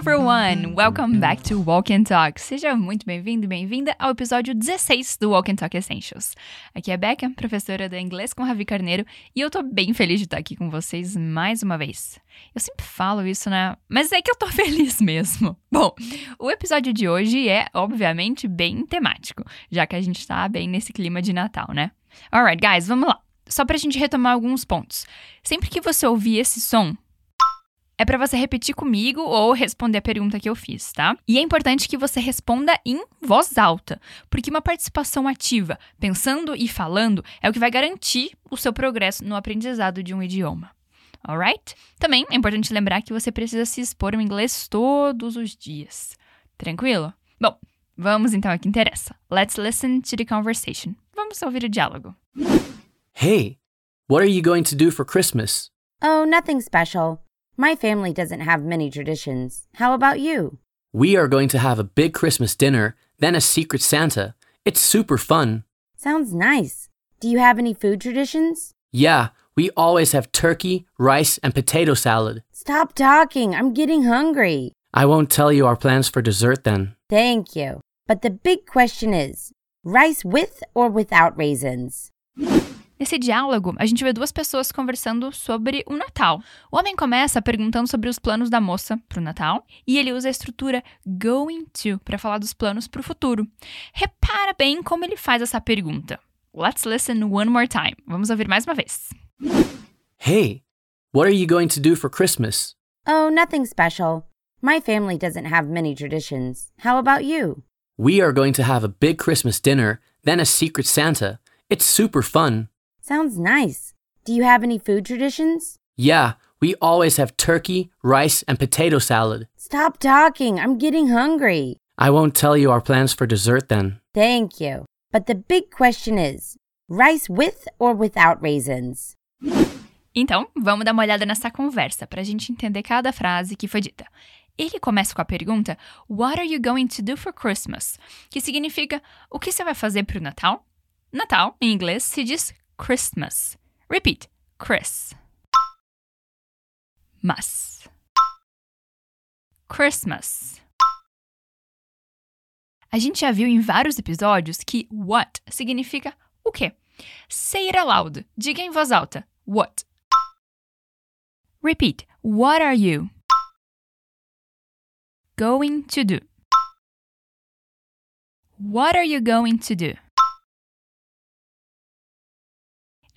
everyone! Welcome back to Walk and Talk. Seja muito bem-vindo bem-vinda ao episódio 16 do Walk and Talk Essentials. Aqui é a Becca, professora do inglês com Ravi Carneiro, e eu tô bem feliz de estar aqui com vocês mais uma vez. Eu sempre falo isso, né? Mas é que eu tô feliz mesmo. Bom, o episódio de hoje é, obviamente, bem temático, já que a gente tá bem nesse clima de Natal, né? Alright, guys, vamos lá. Só pra gente retomar alguns pontos. Sempre que você ouvir esse som, é para você repetir comigo ou responder a pergunta que eu fiz, tá? E é importante que você responda em voz alta, porque uma participação ativa, pensando e falando, é o que vai garantir o seu progresso no aprendizado de um idioma. Alright? Também é importante lembrar que você precisa se expor ao inglês todos os dias. Tranquilo? Bom, vamos então ao que interessa. Let's listen to the conversation. Vamos ouvir o diálogo. Hey, what are you going to do for Christmas? Oh, nothing special. My family doesn't have many traditions. How about you? We are going to have a big Christmas dinner, then a secret Santa. It's super fun. Sounds nice. Do you have any food traditions? Yeah, we always have turkey, rice, and potato salad. Stop talking. I'm getting hungry. I won't tell you our plans for dessert then. Thank you. But the big question is rice with or without raisins? Nesse diálogo, a gente vê duas pessoas conversando sobre o Natal. O homem começa perguntando sobre os planos da moça para o Natal e ele usa a estrutura going to para falar dos planos para o futuro. Repara bem como ele faz essa pergunta. Let's listen one more time. Vamos ouvir mais uma vez. Hey, what are you going to do for Christmas? Oh, nothing special. My family doesn't have many traditions. How about you? We are going to have a big Christmas dinner, then a secret Santa. It's super fun. Sounds nice. Do you have any food traditions? Yeah, we always have turkey, rice, and potato salad. Stop talking. I'm getting hungry. I won't tell you our plans for dessert then. Thank you. But the big question is rice with or without raisins? Então, vamos dar uma olhada nessa conversa para a gente entender cada frase que foi dita. Ele começa com a pergunta What are you going to do for Christmas? Que significa o que você vai fazer para o Natal? Natal, em inglês, se diz Christmas. Repeat. Chris. Mas. Christmas. A gente já viu em vários episódios que what significa o quê? Say it aloud. Diga em voz alta. What? Repeat. What are you going to do? What are you going to do?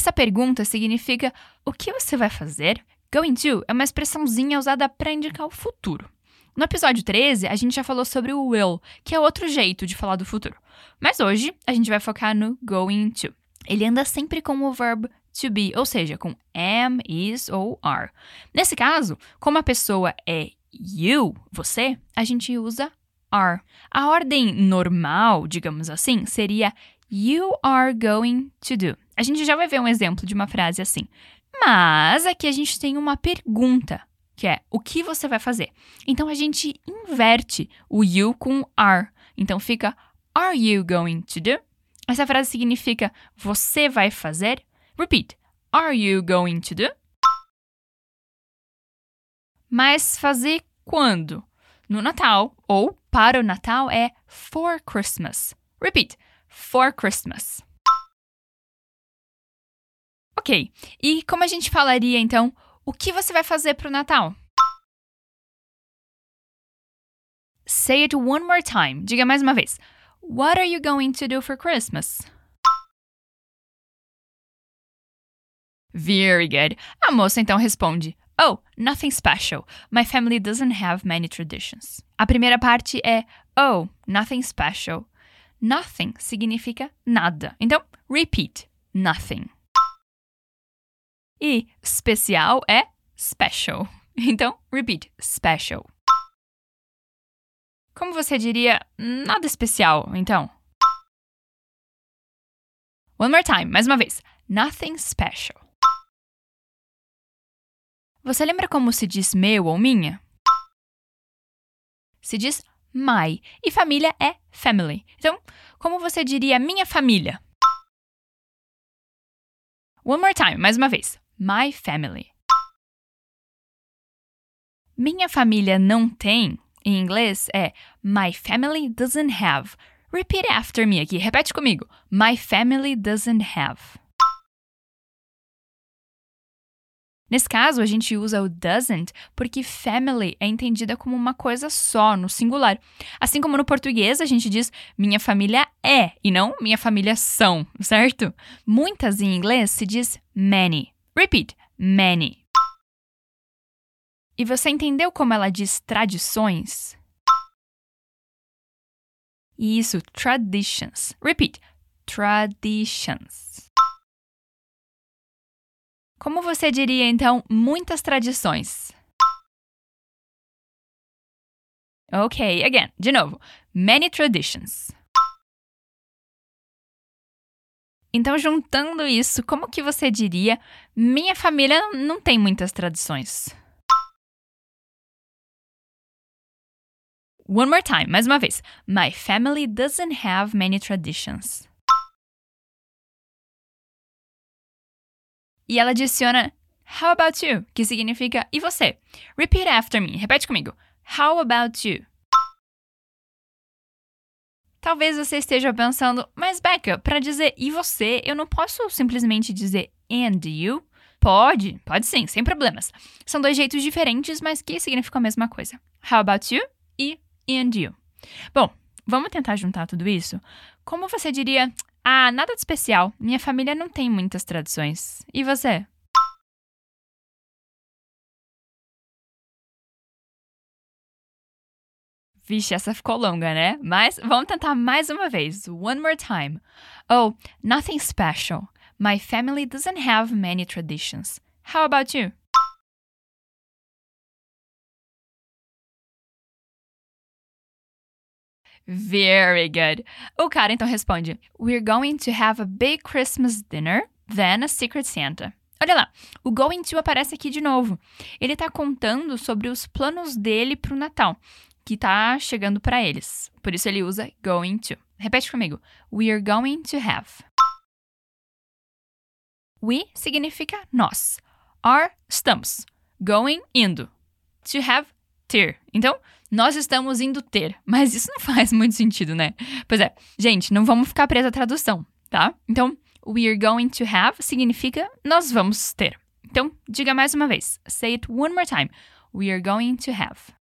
Essa pergunta significa o que você vai fazer? Going to é uma expressãozinha usada para indicar o futuro. No episódio 13, a gente já falou sobre o will, que é outro jeito de falar do futuro. Mas hoje, a gente vai focar no going to. Ele anda sempre com o verbo to be, ou seja, com am, is ou are. Nesse caso, como a pessoa é you, você, a gente usa are. A ordem normal, digamos assim, seria you are going to do. A gente já vai ver um exemplo de uma frase assim. Mas aqui a gente tem uma pergunta, que é o que você vai fazer? Então a gente inverte o you com are. Então fica Are you going to do? Essa frase significa você vai fazer? Repeat. Are you going to do? Mas fazer quando? No Natal ou para o Natal é for Christmas. Repeat. For Christmas. Ok, e como a gente falaria então, o que você vai fazer para o Natal? Say it one more time. Diga mais uma vez. What are you going to do for Christmas? Very good. A moça então responde: Oh, nothing special. My family doesn't have many traditions. A primeira parte é Oh, nothing special. Nothing significa nada. Então, repeat: nothing. E especial é special. Então, repeat: special. Como você diria nada especial, então? One more time, mais uma vez. Nothing special. Você lembra como se diz meu ou minha? Se diz my. E família é family. Então, como você diria minha família? One more time, mais uma vez. My family. Minha família não tem em inglês é My family doesn't have. Repeat after me aqui. Repete comigo. My family doesn't have. Nesse caso, a gente usa o doesn't porque family é entendida como uma coisa só, no singular. Assim como no português a gente diz minha família é e não minha família são, certo? Muitas em inglês se diz many. Repeat, many. E você entendeu como ela diz tradições? Isso, traditions. Repeat, traditions. Como você diria então muitas tradições? Ok, again, de novo. Many traditions. Então, juntando isso, como que você diria minha família não tem muitas tradições? One more time, mais uma vez. My family doesn't have many traditions. E ela adiciona How about you? Que significa e você? Repeat after me. Repete comigo. How about you? Talvez você esteja pensando, mas Becca, para dizer e você, eu não posso simplesmente dizer and you? Pode, pode sim, sem problemas. São dois jeitos diferentes, mas que significam a mesma coisa. How about you e and you. Bom, vamos tentar juntar tudo isso? Como você diria, ah, nada de especial. Minha família não tem muitas tradições. E você? Vixe, essa ficou longa, né? Mas vamos tentar mais uma vez. One more time. Oh, nothing special. My family doesn't have many traditions. How about you? Very good. O cara então responde: We're going to have a big Christmas dinner, then a Secret Santa. Olha lá, o going to aparece aqui de novo. Ele está contando sobre os planos dele para o Natal, que está chegando para eles. Por isso ele usa going to. Repete comigo. We are going to have. We significa nós. Are, estamos. Going, indo. To have, ter. Então, nós estamos indo ter. Mas isso não faz muito sentido, né? Pois é. Gente, não vamos ficar presos à tradução, tá? Então, we are going to have significa nós vamos ter. Então, diga mais uma vez. Say it one more time. We are going to have.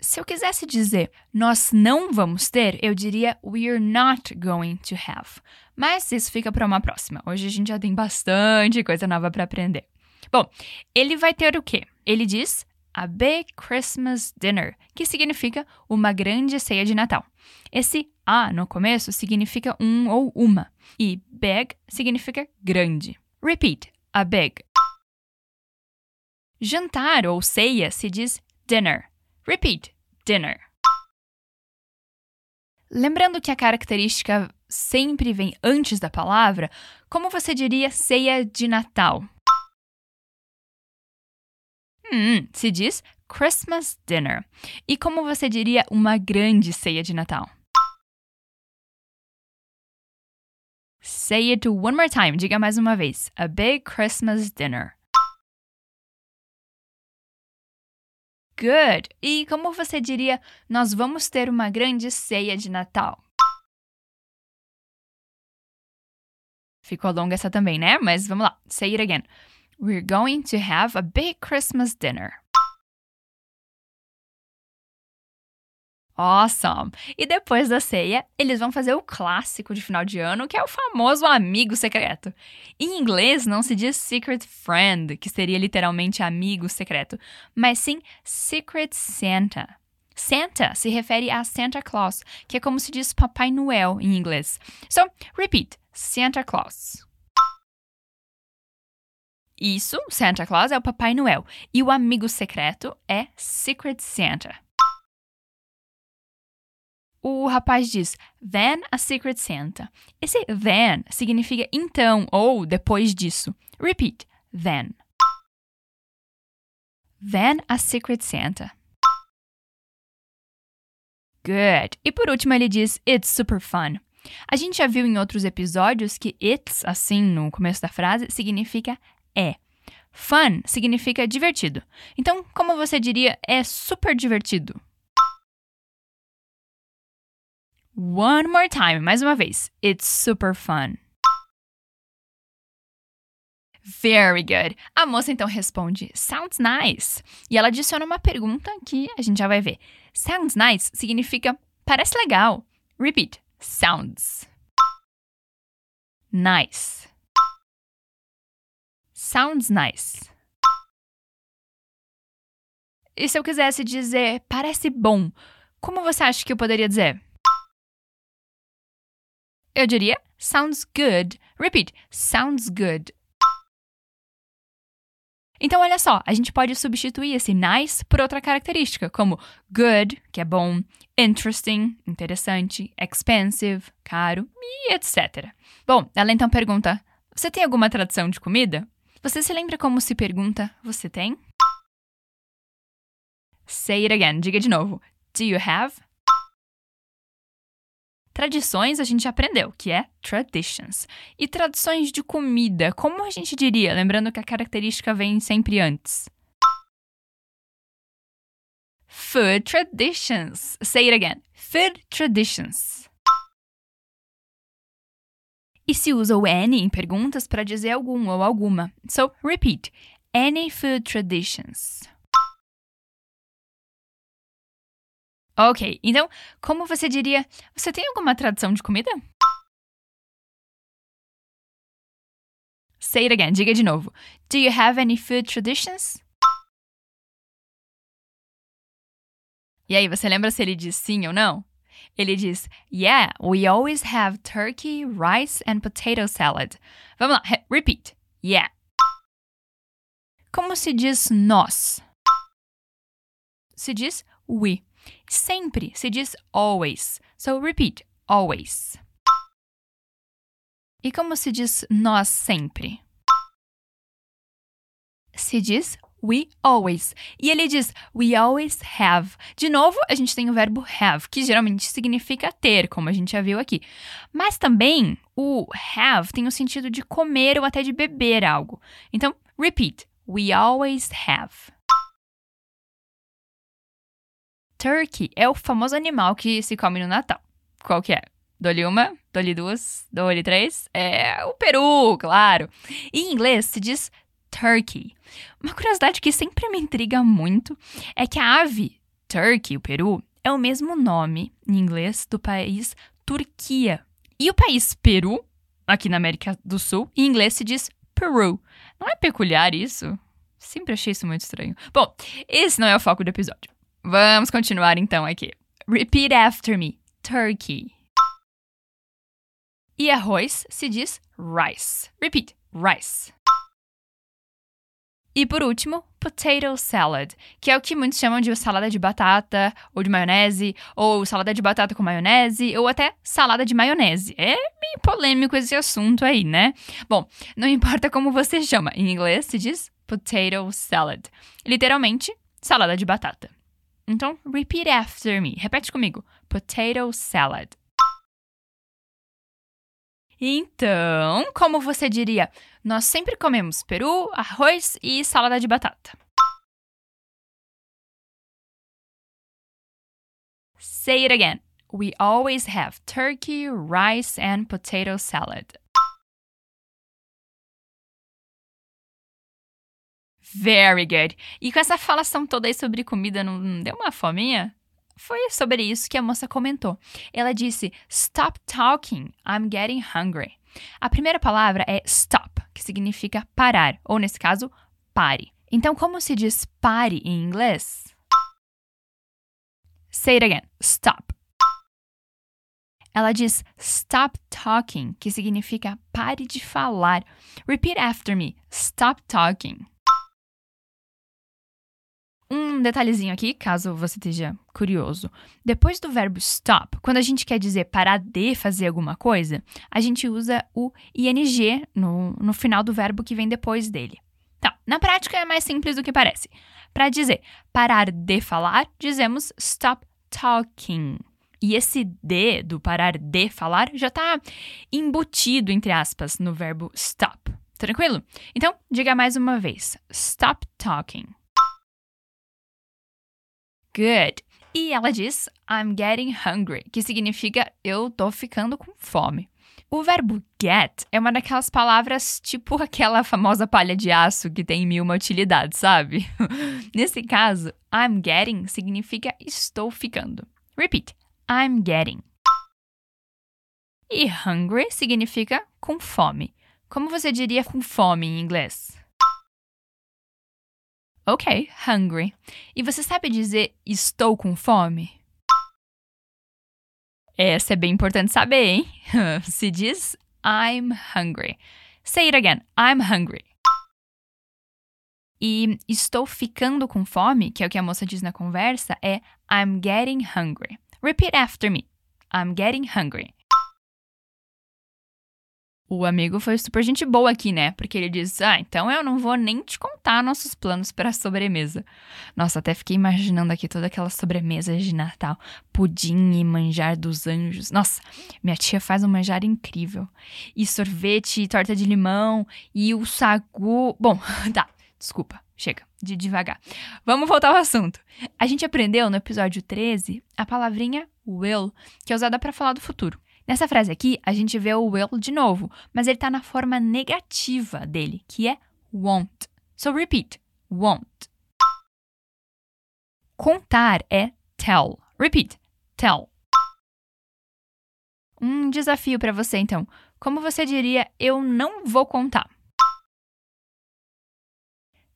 Se eu quisesse dizer nós não vamos ter, eu diria we're not going to have. Mas isso fica para uma próxima. Hoje a gente já tem bastante coisa nova para aprender. Bom, ele vai ter o quê? Ele diz a big Christmas dinner, que significa uma grande ceia de Natal. Esse a no começo significa um ou uma, e big significa grande. Repeat, a big. Jantar ou ceia se diz dinner. Repeat, dinner. Lembrando que a característica sempre vem antes da palavra, como você diria ceia de Natal? Hum, se diz Christmas dinner. E como você diria uma grande ceia de Natal? Say it one more time. Diga mais uma vez. A big Christmas dinner. Good. E como você diria, nós vamos ter uma grande ceia de Natal? Ficou longa essa também, né? Mas vamos lá. Say it again. We're going to have a big Christmas dinner. Awesome! E depois da ceia, eles vão fazer o clássico de final de ano, que é o famoso amigo secreto. Em inglês, não se diz secret friend, que seria literalmente amigo secreto, mas sim secret Santa. Santa se refere a Santa Claus, que é como se diz Papai Noel em inglês. So, repeat: Santa Claus. Isso, Santa Claus é o Papai Noel. E o amigo secreto é Secret Santa. O rapaz diz, then a Secret Santa. Esse then significa então ou depois disso. Repeat, then. Then a Secret Santa. Good. E por último ele diz, it's super fun. A gente já viu em outros episódios que it's, assim, no começo da frase, significa é. Fun significa divertido. Então, como você diria, é super divertido? One more time, mais uma vez. It's super fun. Very good. A moça então responde: Sounds nice. E ela adiciona uma pergunta que a gente já vai ver. Sounds nice significa parece legal. Repeat. Sounds. Nice. Sounds nice. E se eu quisesse dizer parece bom, como você acha que eu poderia dizer? Eu diria sounds good. Repeat. Sounds good. Então, olha só, a gente pode substituir esse nice por outra característica, como good, que é bom, interesting, interessante, expensive, caro e etc. Bom, ela então pergunta: Você tem alguma tradução de comida? Você se lembra como se pergunta: Você tem? Say it again, diga de novo. Do you have? Tradições a gente aprendeu, que é traditions. E traduções de comida, como a gente diria? Lembrando que a característica vem sempre antes. Food traditions. Say it again. Food traditions. E se usa o any em perguntas para dizer algum ou alguma. So, repeat. Any food traditions. Ok, então, como você diria? Você tem alguma tradução de comida? Say it again, diga de novo. Do you have any food traditions? E aí, você lembra se ele diz sim ou não? Ele diz: Yeah, we always have turkey, rice and potato salad. Vamos lá, repeat. Yeah. Como se diz nós? Se diz we. Sempre se diz always. So repeat, always. E como se diz nós sempre? Se diz we always. E ele diz we always have. De novo, a gente tem o verbo have, que geralmente significa ter, como a gente já viu aqui. Mas também o have tem o sentido de comer ou até de beber algo. Então, repeat. We always have. Turkey é o famoso animal que se come no Natal. Qual que é? Dole uma, dole duas, dole três. É o peru, claro. Em inglês se diz turkey. Uma curiosidade que sempre me intriga muito é que a ave turkey, o peru, é o mesmo nome em inglês do país Turquia. E o país Peru, aqui na América do Sul, em inglês se diz Peru. Não é peculiar isso? Sempre achei isso muito estranho. Bom, esse não é o foco do episódio. Vamos continuar então aqui. Repeat after me. Turkey. E arroz se diz rice. Repeat. Rice. E por último, potato salad, que é o que muitos chamam de salada de batata, ou de maionese, ou salada de batata com maionese, ou até salada de maionese. É meio polêmico esse assunto aí, né? Bom, não importa como você chama, em inglês se diz potato salad. Literalmente, salada de batata. Então, repeat after me. Repete comigo. Potato salad. Então, como você diria? Nós sempre comemos peru, arroz e salada de batata. Say it again. We always have turkey, rice, and potato salad. Very good. E com essa falação toda aí sobre comida, não deu uma fominha? Foi sobre isso que a moça comentou. Ela disse: Stop talking, I'm getting hungry. A primeira palavra é stop, que significa parar, ou nesse caso, pare. Então, como se diz pare em inglês? Say it again. Stop. Ela diz stop talking, que significa pare de falar. Repeat after me. Stop talking. Um detalhezinho aqui, caso você esteja curioso. Depois do verbo stop, quando a gente quer dizer parar de fazer alguma coisa, a gente usa o ing no, no final do verbo que vem depois dele. Então, na prática é mais simples do que parece. Para dizer parar de falar, dizemos stop talking. E esse de, do parar de falar, já está embutido, entre aspas, no verbo stop. Tranquilo? Então, diga mais uma vez. Stop talking. Good. E ela diz I'm getting hungry, que significa eu tô ficando com fome. O verbo get é uma daquelas palavras tipo aquela famosa palha de aço que tem mil uma utilidade, sabe? Nesse caso, I'm getting significa estou ficando. Repeat. I'm getting. E hungry significa com fome. Como você diria com fome em inglês? Ok, hungry. E você sabe dizer estou com fome? Essa é bem importante saber, hein? Se diz I'm hungry. Say it again. I'm hungry. E estou ficando com fome, que é o que a moça diz na conversa, é I'm getting hungry. Repeat after me. I'm getting hungry. O amigo foi super gente boa aqui, né? Porque ele disse: Ah, então eu não vou nem te contar nossos planos para a sobremesa. Nossa, até fiquei imaginando aqui toda aquela sobremesa de Natal: pudim e manjar dos anjos. Nossa, minha tia faz um manjar incrível. E sorvete, e torta de limão, e o sagu. Bom, tá, desculpa, chega, de devagar. Vamos voltar ao assunto. A gente aprendeu no episódio 13 a palavrinha will, que é usada para falar do futuro. Nessa frase aqui, a gente vê o will de novo, mas ele está na forma negativa dele, que é won't. So repeat: won't. Contar é tell. Repeat: tell. Um desafio para você, então. Como você diria eu não vou contar?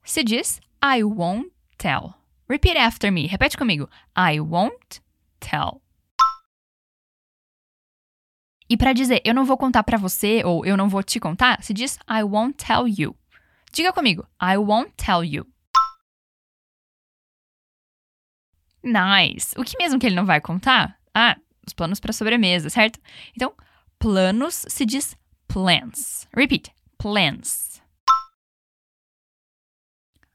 Se diz I won't tell. Repeat after me. Repete comigo. I won't tell. E para dizer eu não vou contar para você ou eu não vou te contar, se diz I won't tell you. Diga comigo, I won't tell you. Nice. O que mesmo que ele não vai contar? Ah, os planos para sobremesa, certo? Então, planos se diz plans. Repeat, plans.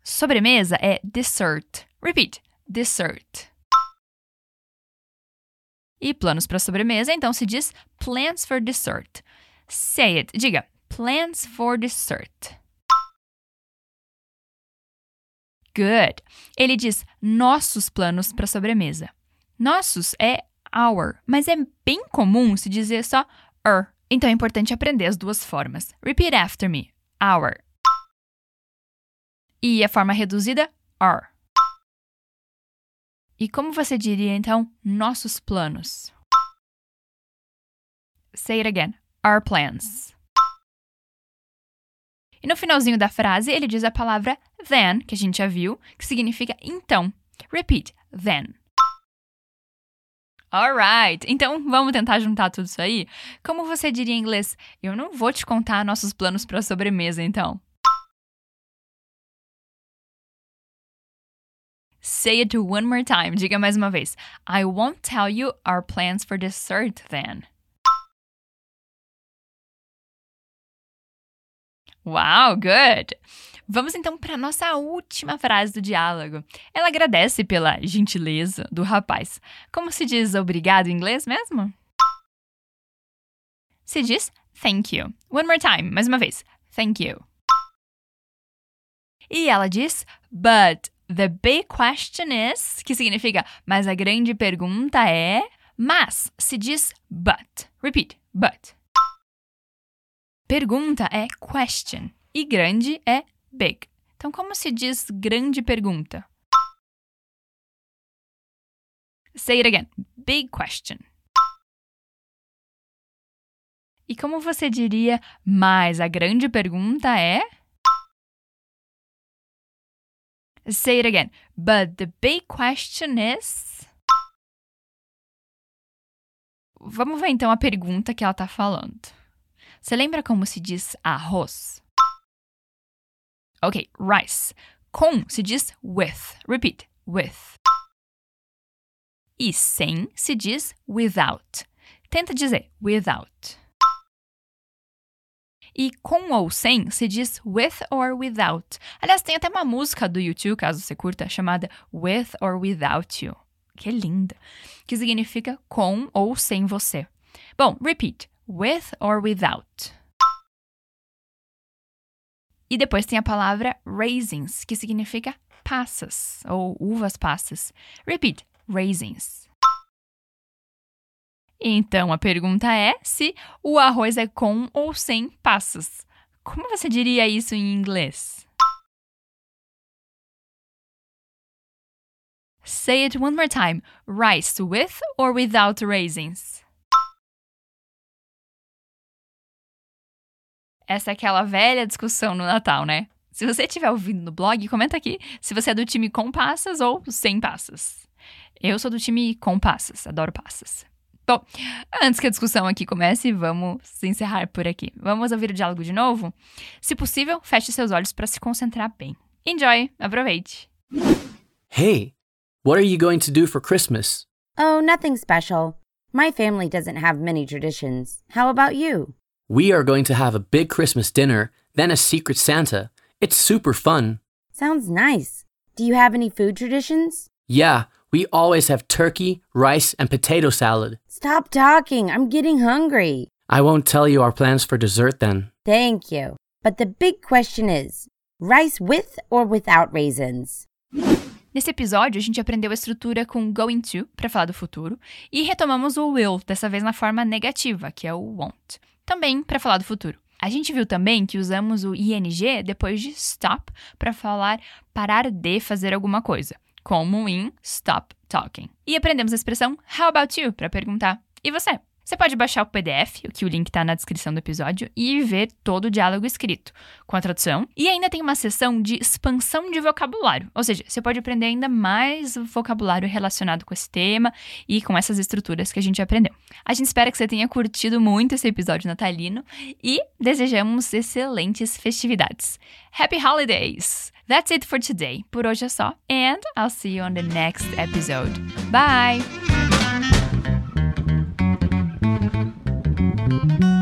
Sobremesa é dessert. Repeat, dessert. E planos para sobremesa, então se diz plans for dessert. Say it. Diga plans for dessert. Good. Ele diz nossos planos para sobremesa. Nossos é our, mas é bem comum se dizer só er. Então é importante aprender as duas formas. Repeat after me. Our. E a forma reduzida, are. E como você diria então nossos planos? Say it again. Our plans. E no finalzinho da frase, ele diz a palavra then, que a gente já viu, que significa então. Repeat, then. Alright, então vamos tentar juntar tudo isso aí? Como você diria em inglês? Eu não vou te contar nossos planos para a sobremesa, então. Say it one more time. Diga mais uma vez. I won't tell you our plans for dessert then. Wow, good! Vamos então para nossa última frase do diálogo. Ela agradece pela gentileza do rapaz. Como se diz obrigado em inglês mesmo? Se diz thank you. One more time, mais uma vez. Thank you. E ela diz, but The big question is, que significa mas a grande pergunta é, mas se diz but. Repeat, but. Pergunta é question e grande é big. Então, como se diz grande pergunta? Say it again. Big question. E como você diria, mas a grande pergunta é? Say it again. But the big question is. Vamos ver então a pergunta que ela está falando. Você lembra como se diz arroz? Ok, rice. Com se diz with. Repeat, with. E sem se diz without. Tenta dizer without. E com ou sem se diz with or without. Aliás, tem até uma música do YouTube, caso você curta, chamada With or Without You. Que linda! Que significa com ou sem você. Bom, repeat. With or without. E depois tem a palavra raisins, que significa passas ou uvas passas. Repeat, raisins. Então a pergunta é se o arroz é com ou sem passas. Como você diria isso em inglês? Say it one more time. Rice with or without raisins? Essa é aquela velha discussão no Natal, né? Se você estiver ouvindo no blog, comenta aqui se você é do time com passas ou sem passas. Eu sou do time com passas, adoro passas. Bom, antes que a discussão aqui comece, vamos encerrar por aqui. Vamos ouvir o diálogo de novo? Se possível, feche seus olhos para se concentrar bem. Enjoy, aproveite. Hey, what are you going to do for Christmas? Oh, nothing special. My family doesn't have many traditions. How about you? We are going to have a big Christmas dinner, then a secret Santa. It's super fun. Sounds nice. Do you have any food traditions? Yeah, we always have turkey, rice, and potato salad. Stop talking. I'm getting hungry. I won't tell you our plans for dessert then. Thank you. But the big question is rice with or without raisins? Nesse episódio, a gente aprendeu a estrutura com going to, para falar do futuro, e retomamos o will, dessa vez na forma negativa, que é o won't também para falar do futuro. A gente viu também que usamos o ing depois de stop para falar parar de fazer alguma coisa, como em stop talking. E aprendemos a expressão how about you para perguntar: e você? Você pode baixar o PDF, que o link está na descrição do episódio, e ver todo o diálogo escrito, com a tradução. E ainda tem uma seção de expansão de vocabulário, ou seja, você pode aprender ainda mais vocabulário relacionado com esse tema e com essas estruturas que a gente aprendeu. A gente espera que você tenha curtido muito esse episódio natalino e desejamos excelentes festividades. Happy Holidays! That's it for today. Por hoje é só, and I'll see you on the next episode. Bye! Thank you.